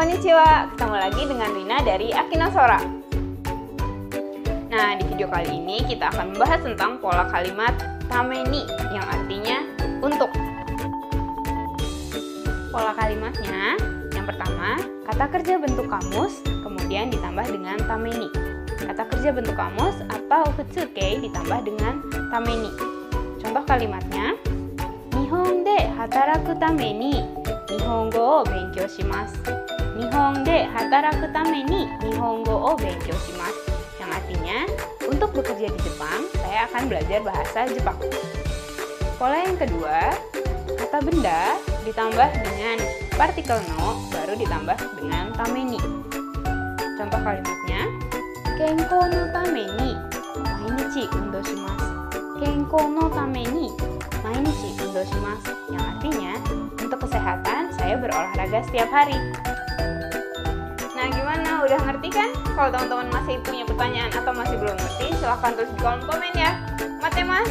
Konnichiwa, ketemu lagi dengan Rina dari Akinosora. Nah, di video kali ini kita akan membahas tentang pola kalimat tameni yang artinya untuk. Pola kalimatnya, yang pertama, kata kerja bentuk kamus, kemudian ditambah dengan tameni. Kata kerja bentuk kamus atau futsuke ditambah dengan tameni. Contoh kalimatnya, Nihon de hataraku tameni Nihongo o benkyou shimasu. Nihon de hataraku tame ni Nihongo o benkyou shimasu. Yang artinya, untuk bekerja di Jepang, saya akan belajar bahasa Jepang. Pola yang kedua, kata benda ditambah dengan partikel no, baru ditambah dengan tame ni. Contoh kalimatnya, Kenko no tame ni mainichi undo shimasu. Kenko no tame ni mainichi undo shimasu. Yang artinya, untuk kesehatan, saya berolahraga setiap hari. Kan? Kalau teman-teman masih punya pertanyaan atau masih belum ngerti, silahkan tulis di kolom komen ya. Mate mas, jane!